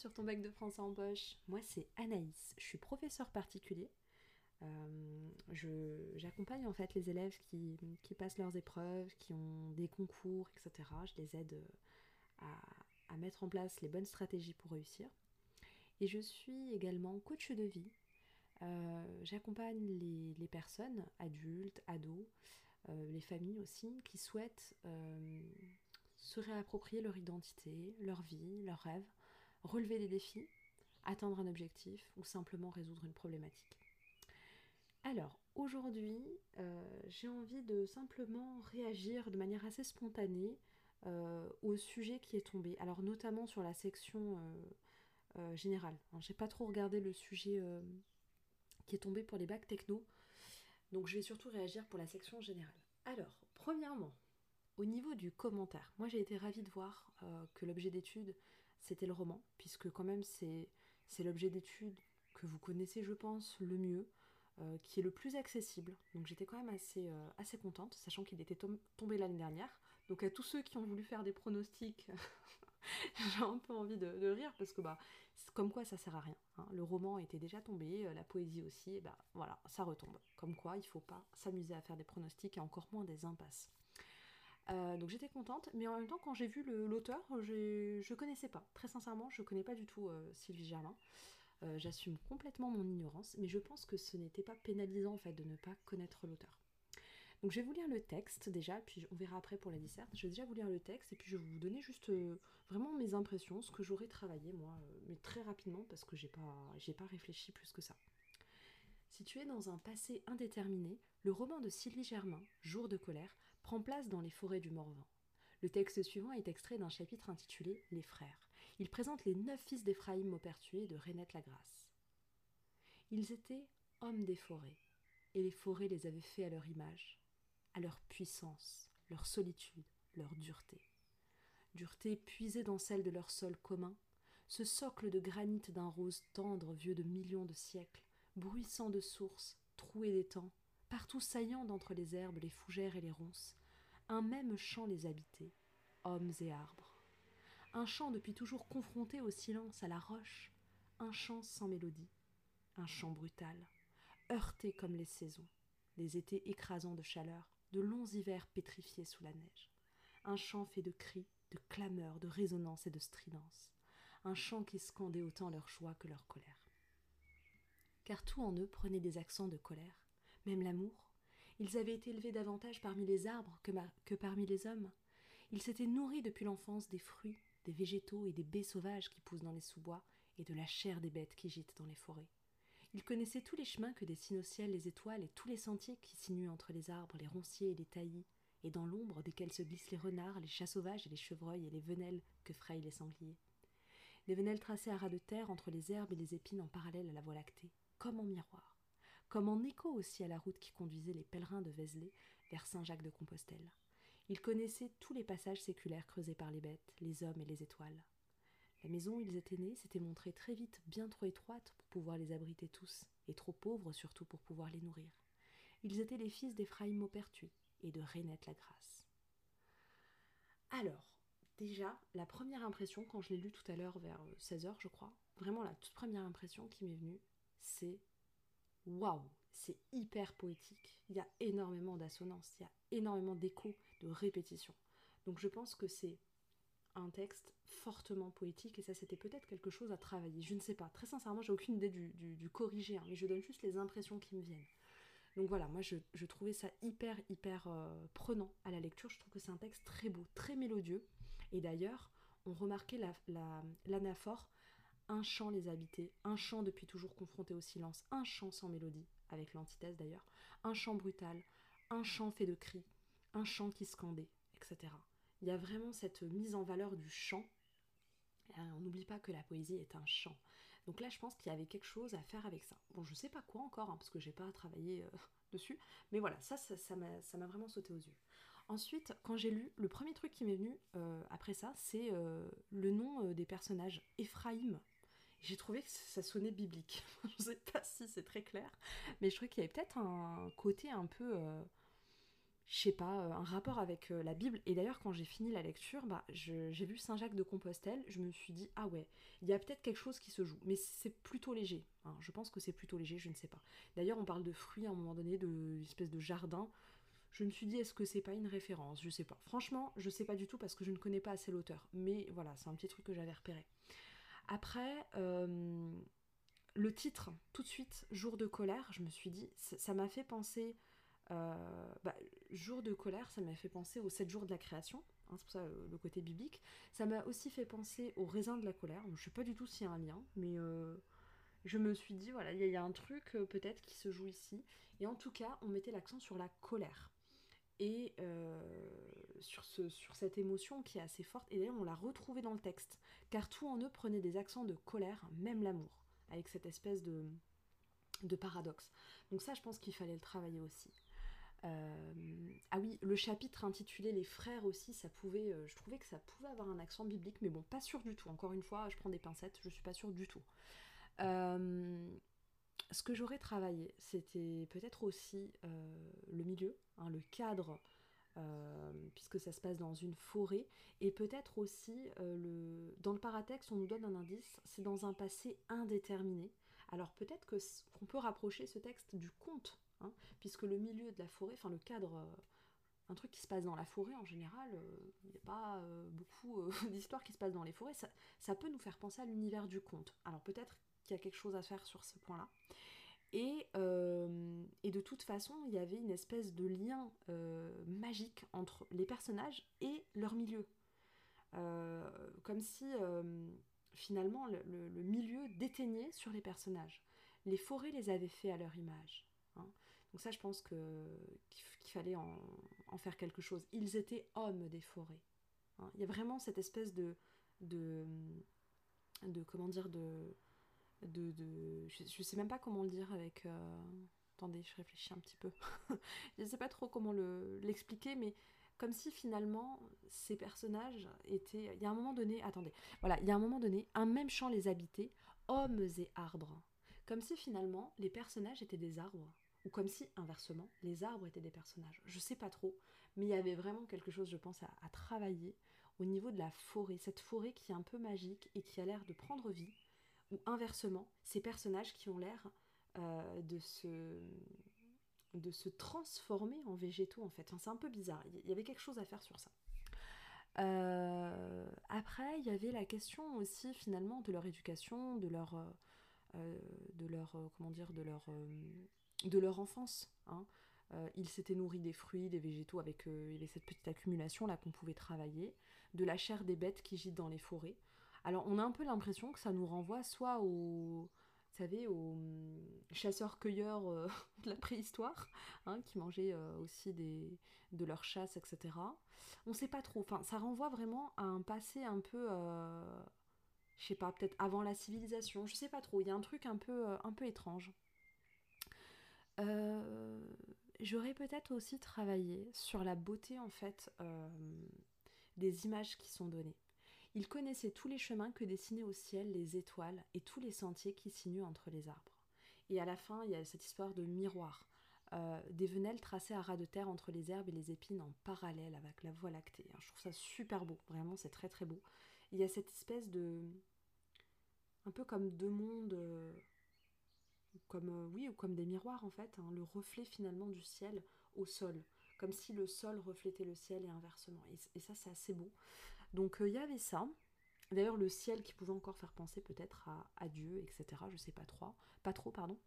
Sur ton bac de français en poche. Moi c'est Anaïs, je suis professeur particulier. Euh, J'accompagne en fait les élèves qui, passent leurs épreuves, qui ont des concours, etc. Je les aide euh, à, mettre en place les bonnes stratégies pour réussir. Et je suis également coach de vie. Euh, j'accompagne les, personnes, adultes, ados, les familles aussi, qui souhaitent se réapproprier leur identité, leur vie, leurs rêves, relever des défis, atteindre un objectif ou simplement résoudre une problématique. Alors, aujourd'hui, euh, j'ai envie de simplement réagir de manière assez spontanée euh, au sujet qui est tombé. Alors, notamment sur la section euh, générale. J'ai pas trop regardé le sujet qui est tombé pour les bacs techno. Donc, je vais surtout réagir pour la section générale. Alors, premièrement, au niveau du commentaire, moi j'ai été ravie de voir que l'objet d'étude c'était le roman, puisque quand même c'est l'objet d'étude que vous connaissez je pense le mieux, euh, qui est le plus accessible. Donc j'étais quand même assez, euh, assez contente, sachant qu'il était tombé l'année dernière. Donc à tous ceux qui ont voulu faire des pronostics, j'ai un peu envie de, rire, parce que bah comme quoi ça sert à rien. Hein. Le roman était déjà tombé, la poésie aussi, bah voilà, ça retombe. Comme quoi il faut pas s'amuser à faire des pronostics et encore moins des impasses. Euh, donc j'étais contente, mais en même temps quand j'ai vu l'auteur, je connaissais pas. Très sincèrement, je connais pas du tout euh, Sylvie Germain. Euh, j'assume complètement mon ignorance, mais je pense que ce n'était pas pénalisant en fait de ne pas connaître l'auteur. Donc je vais vous lire le texte déjà, puis on verra après pour la disserte. Je vais déjà vous lire le texte et puis je vais vous donner juste vraiment mes impressions, ce que j'aurais travaillé moi, mais très rapidement parce que j'ai pas, pas réfléchi plus que ça. Situé dans un passé indéterminé, le roman de Sylvie Germain, Jour de colère, prend place dans les forêts du Morvan. Le texte suivant est extrait d'un chapitre intitulé Les frères. Il présente les neuf fils d'Éphraïm Maupertuis et de Renette Lagrasse. Ils étaient hommes des forêts, et les forêts les avaient faits à leur image, à leur puissance, leur solitude, leur dureté. Dureté puisée dans celle de leur sol commun, ce socle de granit d'un rose tendre vieux de millions de siècles, bruissant de sources, troué d'étangs, partout saillant d'entre les herbes, les fougères et les ronces, un même champ les habitait, hommes et arbres. Un champ depuis toujours confronté au silence, à la roche, un chant sans mélodie, un chant brutal, heurté comme les saisons, les étés écrasants de chaleur, de longs hivers pétrifiés sous la neige, un chant fait de cris, de clameurs, de résonances et de stridences, un chant qui scandait autant leur joie que leur colère. Car tout en eux prenait des accents de colère, même l'amour. Ils avaient été élevés davantage parmi les arbres que, parmi les hommes. Ils s'étaient nourris depuis l'enfance des fruits, des végétaux et des baies sauvages qui poussent dans les sous-bois, et de la chair des bêtes qui gîtent dans les forêts. Ils connaissaient tous les chemins que dessinent au ciel les étoiles et tous les sentiers qui sinuent entre les arbres, les ronciers et les taillis, et dans l'ombre desquels se glissent les renards, les chats sauvages et les chevreuils et les venelles que frayent les sangliers. Les venelles tracées à ras de terre entre les herbes et les épines en parallèle à la voie lactée comme en miroir, comme en écho aussi à la route qui conduisait les pèlerins de Vézelay vers Saint-Jacques de Compostelle. Il connaissait tous les passages séculaires creusés par les bêtes, les hommes et les étoiles. La maison où ils étaient nés s'était montrée très vite bien trop étroite pour pouvoir les abriter tous, et trop pauvre surtout pour pouvoir les nourrir. Ils étaient les fils d'Éphraïm Maupertuis et de Renette la Grasse. Alors, déjà, la première impression, quand je l'ai lu tout à l'heure vers 16h, je crois, vraiment la toute première impression qui m'est venue, c'est waouh, c'est hyper poétique. Il y a énormément d'assonances, il y a énormément d'échos, de répétitions. Donc je pense que c'est un texte fortement poétique et ça c'était peut-être quelque chose à travailler. Je ne sais pas. Très sincèrement, j'ai aucune idée du, corriger, hein, mais je donne juste les impressions qui me viennent. Donc voilà, moi je, trouvais ça hyper hyper euh, prenant à la lecture. Je trouve que c'est un texte très beau, très mélodieux. Et d'ailleurs, on remarquait l'anaphore un chant les habitait, un chant depuis toujours confronté au silence, un chant sans mélodie, avec l'antithèse d'ailleurs, un chant brutal, un chant fait de cris, un chant qui scandait, etc. Il y a vraiment cette mise en valeur du chant. on n'oublie pas que la poésie est un chant. Donc là, je pense qu'il y avait quelque chose à faire avec ça. Bon, je sais pas quoi encore, hein, parce que j'ai pas travaillé euh, dessus, mais voilà, ça, ça m'a vraiment sauté aux yeux. Ensuite, quand j'ai lu, le premier truc qui m'est venu euh, après ça, c'est euh, le nom des personnages. Ephraim, j'ai trouvé que ça sonnait biblique. je sais pas si c'est très clair, mais je trouvais qu'il y avait peut-être un côté un peu, euh, je sais pas, un rapport avec la Bible. Et d'ailleurs, quand j'ai fini la lecture, bah, j'ai vu Saint Jacques de Compostelle, je me suis dit, ah ouais, il y a peut-être quelque chose qui se joue, mais c'est plutôt léger. Hein. Je pense que c'est plutôt léger, je ne sais pas. D'ailleurs, on parle de fruits à un moment donné, espèce de jardin. Je me suis dit, est-ce que c'est pas une référence? Je sais pas. Franchement, je sais pas du tout parce que je ne connais pas assez l'auteur. Mais voilà, c'est un petit truc que j'avais repéré. Après, euh, le titre, tout de suite, Jour de colère, je me suis dit, ça m'a fait penser. Euh, bah, jour de colère, ça m'a fait penser aux 7 jours de la création, hein, c'est pour ça le côté biblique. Ça m'a aussi fait penser au raisin de la colère. Je sais pas du tout s'il y a un lien, mais euh, je me suis dit, voilà, il y, a un truc peut-être qui se joue ici. Et en tout cas, on mettait l'accent sur la colère et euh, sur, ce, sur cette émotion qui est assez forte. Et d'ailleurs, on l'a retrouvée dans le texte, car tout en eux prenait des accents de colère, même l'amour, avec cette espèce de, de paradoxe. Donc ça, je pense qu'il fallait le travailler aussi. Euh, ah oui, le chapitre intitulé Les frères aussi, ça pouvait, euh, je trouvais que ça pouvait avoir un accent biblique, mais bon, pas sûr du tout. Encore une fois, je prends des pincettes, je suis pas sûre du tout. Ce que j'aurais travaillé, c'était peut-être aussi le milieu, Hein, le cadre, euh, puisque ça se passe dans une forêt, et peut-être aussi euh, le... dans le paratexte, on nous donne un indice, c'est dans un passé indéterminé. Alors peut-être qu'on peut rapprocher ce texte du conte, hein, puisque le milieu de la forêt, enfin le cadre, euh, un truc qui se passe dans la forêt en général, il n'y a pas beaucoup d'histoires qui se passent dans les forêts, ça peut nous faire penser à l'univers du conte. Alors peut-être qu'il y a quelque chose à faire sur ce point-là. Euh, et, de toute façon, il y avait une espèce de lien euh, magique entre les personnages et leur milieu. Euh, comme si finalement le, milieu déteignait sur les personnages. Les forêts les avaient fait à leur image. Hein. Donc ça, je pense qu'il fallait en, faire quelque chose. Ils étaient hommes des forêts. Hein. Il y a vraiment cette espèce de, de, de comment dire, de, de, je, sais même pas comment le dire avec euh, attendez je réfléchis un petit peu. Je sais pas trop comment l'expliquer mais comme si finalement ces personnages étaient il y a un moment donné attendez voilà il y a un moment donné un même champ les habitait hommes et arbres. Comme si finalement les personnages étaient des arbres ou comme si inversement les arbres étaient des personnages. Je sais pas trop mais il y avait vraiment quelque chose je pense à travailler au niveau de la forêt cette forêt qui est un peu magique et qui a l'air de prendre vie ou inversement, ces personnages qui ont l'air euh, de, se, de se transformer en végétaux en fait. c'est un peu bizarre, il y avait quelque chose à faire sur ça. Euh, après, il y avait la question aussi finalement de leur éducation, de leur, euh, de leur comment dire, de leur, de leur enfance. Hein. ils s'étaient nourris des fruits, des végétaux avec cette petite accumulation là qu'on pouvait travailler, de la chair des bêtes qui gîtent dans les forêts. Alors on a un peu l'impression que ça nous renvoie soit aux, savez, aux hum, chasseurs-cueilleurs euh, de la préhistoire, hein, qui mangeaient euh, aussi de leur chasse, etc. On sait pas trop. Enfin, ça renvoie vraiment à un passé un peu, euh, je sais pas, peut-être avant la civilisation. Je sais pas trop. Il y a un truc un peu, un peu étrange. J'aurais peut-être aussi travaillé sur la beauté en fait des images qui sont données. Il connaissait tous les chemins que dessinaient au ciel les étoiles et tous les sentiers qui sinuent entre les arbres. Et à la fin, il y a cette histoire de miroir. Euh, des venelles tracées à ras de terre entre les herbes et les épines en parallèle avec la voie lactée. Je trouve ça super beau, vraiment c'est très très beau. Il y a cette espèce de... un peu comme deux mondes, euh, comme euh, oui, ou comme des miroirs en fait, hein, le reflet finalement du ciel au sol, comme si le sol reflétait le ciel et inversement. et ça c'est assez beau. Donc euh, il y avait ça. D'ailleurs, le ciel qui pouvait encore faire penser peut-être à, Dieu, etc. Je sais pas trop. Pas trop, pardon.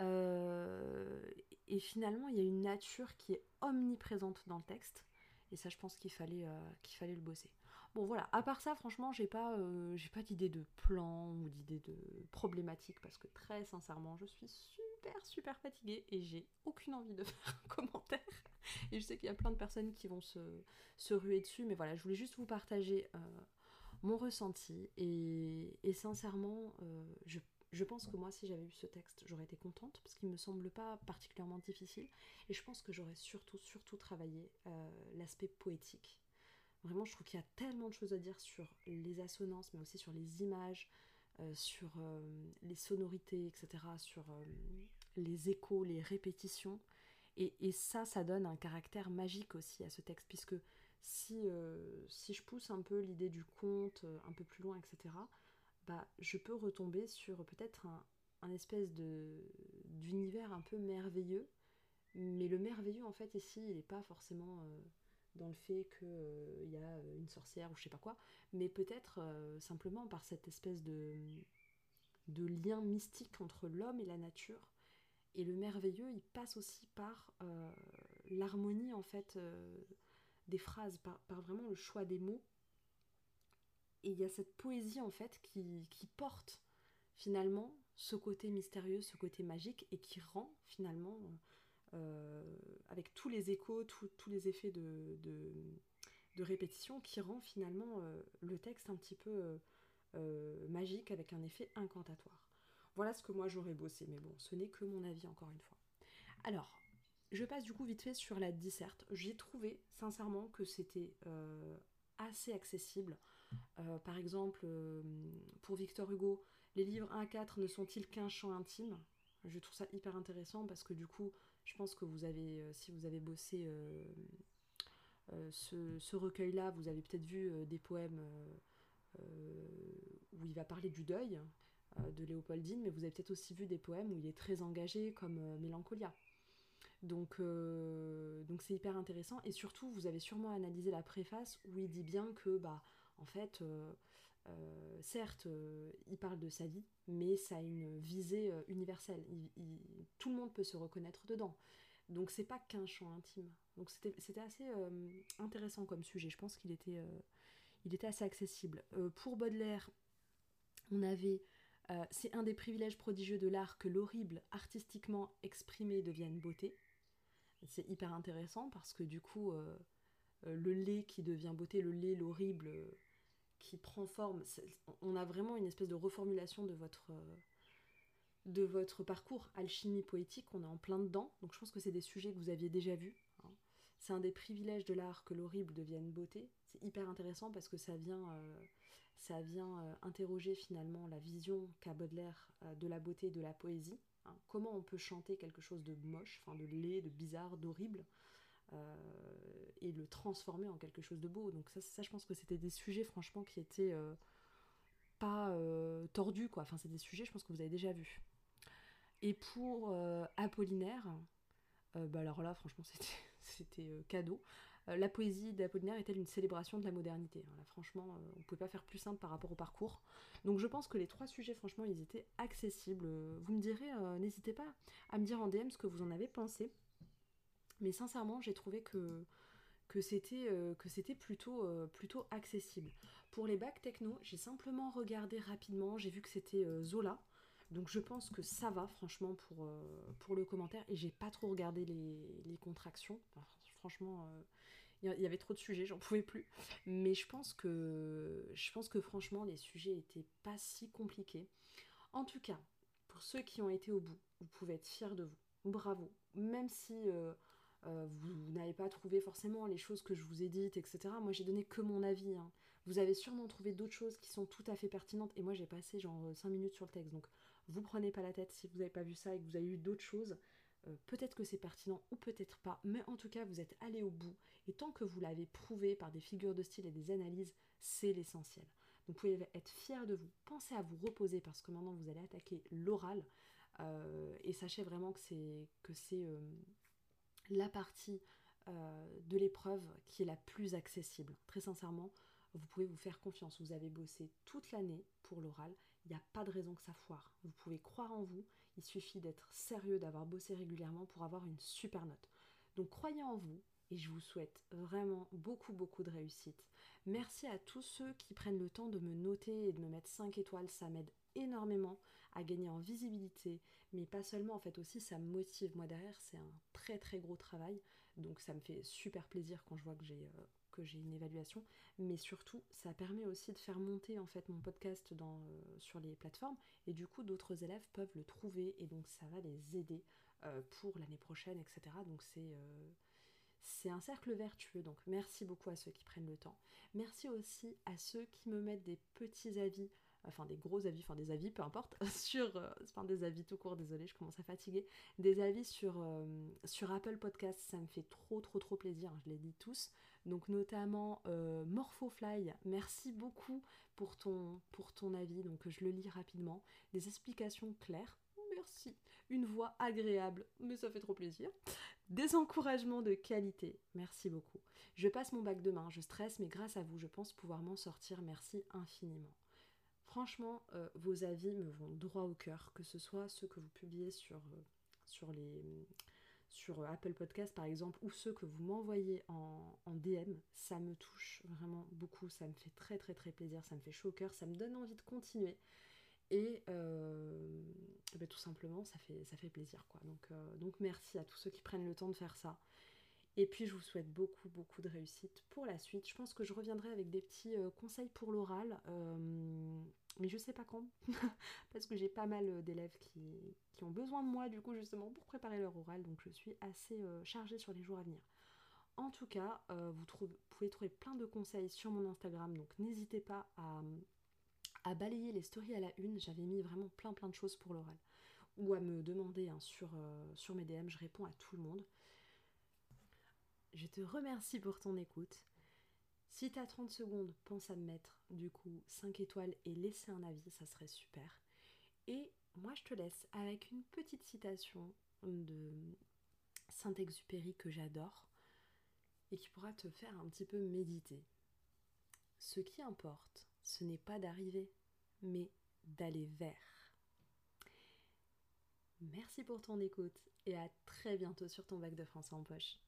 Euh, et finalement, il y a une nature qui est omniprésente dans le texte. Et ça, je pense qu'il fallait, euh, qu'il fallait le bosser. Bon, voilà. À part ça, franchement, j'ai pas, j'ai pas d'idée de plan ou d'idée de problématique parce que très sincèrement, je suis super, super fatiguée et j'ai aucune envie de faire un commentaire. Et je sais qu'il y a plein de personnes qui vont se, ruer dessus, mais voilà, je voulais juste vous partager euh, mon ressenti. Et, sincèrement, euh, je, pense que moi, si j'avais eu ce texte, j'aurais été contente, parce qu'il me semble pas particulièrement difficile. Et je pense que j'aurais surtout, surtout travaillé euh, l'aspect poétique. Vraiment, je trouve qu'il y a tellement de choses à dire sur les assonances, mais aussi sur les images, sur les sonorités, etc., sur les échos, les répétitions. Et, ça, ça donne un caractère magique aussi à ce texte, puisque si, euh, si je pousse un peu l'idée du conte euh, un peu plus loin, etc., bah, je peux retomber sur peut-être un, espèce d'univers un peu merveilleux. Mais le merveilleux, en fait, ici, il n'est pas forcément euh, dans le fait qu'il y a une sorcière ou je sais pas quoi, mais peut-être simplement par cette espèce de, lien mystique entre l'homme et la nature et le merveilleux, il passe aussi par euh, l'harmonie en fait euh, des phrases, par, vraiment le choix des mots. Et il y a cette poésie en fait qui, porte finalement ce côté mystérieux, ce côté magique, et qui rend finalement, euh, avec tous les échos, tous les effets de, répétition, qui rend finalement le texte un petit peu magique avec un effet incantatoire. Voilà ce que moi j'aurais bossé, mais bon, ce n'est que mon avis encore une fois. Alors, je passe du coup vite fait sur la disserte. J'ai trouvé sincèrement que c'était euh, assez accessible. Euh, par exemple, euh, pour Victor Hugo, les livres 1 à 4 ne sont-ils qu'un chant intime? Je trouve ça hyper intéressant parce que du coup, je pense que vous avez, si vous avez bossé ce, ce recueil-là, vous avez peut-être vu des poèmes où il va parler du deuil. Euh, de Léopoldine, mais vous avez peut-être aussi vu des poèmes où il est très engagé, comme euh, Mélancolia. Donc, euh, donc c'est hyper intéressant. Et surtout, vous avez sûrement analysé la préface où il dit bien que, bah, en fait, certes, il parle de sa vie, mais ça a une visée universelle. tout le monde peut se reconnaître dedans. Donc c'est pas qu'un chant intime. Donc c'était assez intéressant comme sujet. Je pense qu'il était, il était assez accessible. pour Baudelaire, on avait euh, c'est un des privilèges prodigieux de l'art que l'horrible, artistiquement exprimé, devienne beauté. C'est hyper intéressant parce que du coup, euh, euh, le lait qui devient beauté, le lait, l'horrible, qui prend forme, on a vraiment une espèce de reformulation de votre, de votre parcours alchimie poétique, on est en plein dedans. Donc je pense que c'est des sujets que vous aviez déjà vus. Hein. C'est un des privilèges de l'art que l'horrible devienne beauté. C'est hyper intéressant parce que ça vient ça vient euh, interroger finalement la vision qu'a Baudelaire euh, de la beauté et de la poésie. Hein. comment on peut chanter quelque chose de moche, de laid, de bizarre, d'horrible, euh, et le transformer en quelque chose de beau. Donc ça, ça je pense que c'était des sujets franchement qui étaient pas tordus, quoi. Enfin, c'est des sujets, je pense que vous avez déjà vus. Et pour Apollinaire, bah alors là, franchement, c'était cadeau. Euh, la poésie d'Apollinaire est-elle une célébration de la modernité Franchement, euh, on ne pouvait pas faire plus simple par rapport au parcours. Donc je pense que les trois sujets, franchement, ils étaient accessibles. Vous me direz, euh, n'hésitez pas à me dire en DM ce que vous en avez pensé. Mais sincèrement, j'ai trouvé que, que c'était plutôt, plutôt accessible. Pour les bacs techno, j'ai simplement regardé rapidement, j'ai vu que c'était Zola. Donc je pense que ça va franchement pour, pour le commentaire et j'ai pas trop regardé les, contractions. franchement, il y avait trop de sujets, j'en pouvais plus. Mais je pense que je pense que franchement les sujets étaient pas si compliqués. En tout cas, pour ceux qui ont été au bout, vous pouvez être fiers de vous. Bravo. Même si euh, euh, vous n'avez pas trouvé forcément les choses que je vous ai dites, etc. Moi j'ai donné que mon avis. Hein. Vous avez sûrement trouvé d'autres choses qui sont tout à fait pertinentes. Et moi j'ai passé genre 5 minutes sur le texte. Donc vous prenez pas la tête si vous n'avez pas vu ça et que vous avez eu d'autres choses. Euh, peut-être que c'est pertinent ou peut-être pas, mais en tout cas vous êtes allé au bout et tant que vous l'avez prouvé par des figures de style et des analyses, c'est l'essentiel. Vous pouvez être fier de vous, pensez à vous reposer parce que maintenant vous allez attaquer l'oral euh, et sachez vraiment que c'est que c'est euh, la partie de l'épreuve qui est la plus accessible. Très sincèrement, vous pouvez vous faire confiance. Vous avez bossé toute l'année pour l'oral, il n'y a pas de raison que ça foire. Vous pouvez croire en vous il suffit d'être sérieux, d'avoir bossé régulièrement pour avoir une super note. Donc croyez en vous et je vous souhaite vraiment beaucoup beaucoup de réussite. Merci à tous ceux qui prennent le temps de me noter et de me mettre 5 étoiles, ça m'aide énormément à gagner en visibilité, mais pas seulement, en fait aussi ça me motive. Moi derrière c'est un très très gros travail, donc ça me fait super plaisir quand je vois que j'ai euh, que j'ai une évaluation, mais surtout ça permet aussi de faire monter en fait mon podcast euh, sur les plateformes et du coup d'autres élèves peuvent le trouver et donc ça va les aider euh, pour l'année prochaine, etc. Donc c'est c'est un cercle vertueux, donc merci beaucoup à ceux qui prennent le temps. Merci aussi à ceux qui me mettent des petits avis enfin des gros avis, enfin des avis, peu importe, sur, euh, enfin des avis tout court, désolé, je commence à fatiguer, des avis sur, euh, sur Apple Podcast, ça me fait trop trop trop plaisir, je les dis tous, donc notamment euh, Morphofly, merci beaucoup pour ton, pour ton avis, donc je le lis rapidement, des explications claires, merci, une voix agréable, mais ça fait trop plaisir, des encouragements de qualité, merci beaucoup. Je passe mon bac demain, je stresse, mais grâce à vous, je pense pouvoir m'en sortir, merci infiniment. Franchement, euh, vos avis me vont droit au cœur, que ce soit ceux que vous publiez sur, euh, sur, les, sur Apple Podcast par exemple, ou ceux que vous m'envoyez en, DM, ça me touche vraiment beaucoup, ça me fait très très très plaisir, ça me fait chaud au cœur, ça me donne envie de continuer. Et, euh, ben, tout simplement, ça fait, plaisir. Quoi. Donc, donc merci à tous ceux qui prennent le temps de faire ça. Et puis je vous souhaite beaucoup beaucoup de réussite pour la suite. Je pense que je reviendrai avec des petits conseils pour l'oral mais je sais pas quand, parce que j'ai pas mal euh, d'élèves qui, ont besoin de moi du coup justement pour préparer leur oral, donc je suis assez euh, chargée sur les jours à venir. En tout cas, euh, vous, pouvez trouver plein de conseils sur mon Instagram, donc n'hésitez pas à, balayer les stories à la une, j'avais mis vraiment plein plein de choses pour l'oral, ou à me demander hein, sur, sur mes DM, je réponds à tout le monde. Je te remercie pour ton écoute. Si t'as 30 secondes, pense à me mettre du coup 5 étoiles et laisser un avis, ça serait super. Et moi je te laisse avec une petite citation de Saint-Exupéry que j'adore et qui pourra te faire un petit peu méditer. Ce qui importe, ce n'est pas d'arriver, mais d'aller vers. Merci pour ton écoute et à très bientôt sur ton bac de français en poche.